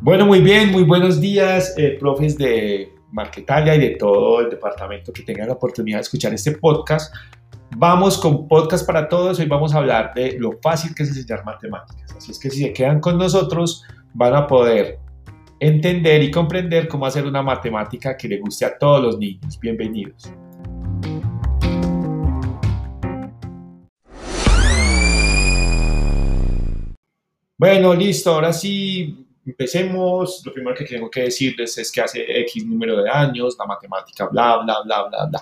Bueno, muy bien, muy buenos días, eh, profes de Marquetalia y de todo el departamento que tengan la oportunidad de escuchar este podcast. Vamos con podcast para todos. Hoy vamos a hablar de lo fácil que es enseñar matemáticas. Así es que si se quedan con nosotros, van a poder entender y comprender cómo hacer una matemática que le guste a todos los niños. Bienvenidos. Bueno, listo, ahora sí Empecemos, lo primero que tengo que decirles es que hace X número de años, la matemática, bla, bla, bla, bla, bla.